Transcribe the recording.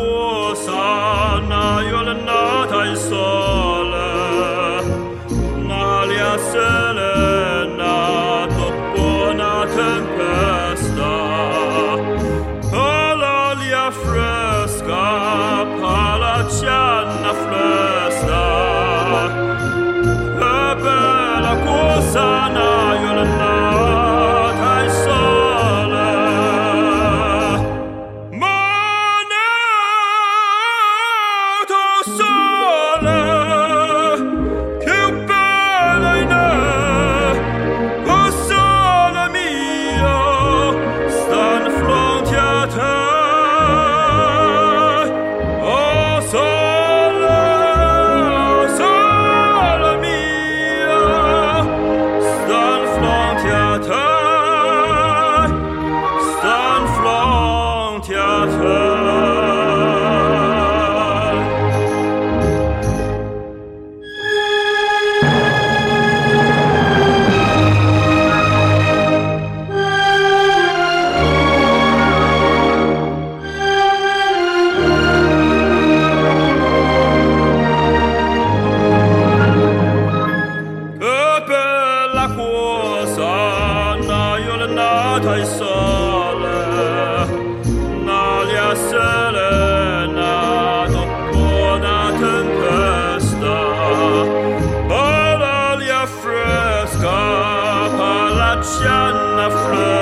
Hosanna, you'll. Nalia, sir. Il sole, n'alia serena dopo una tempesta, per l'aria fresca, la fresca.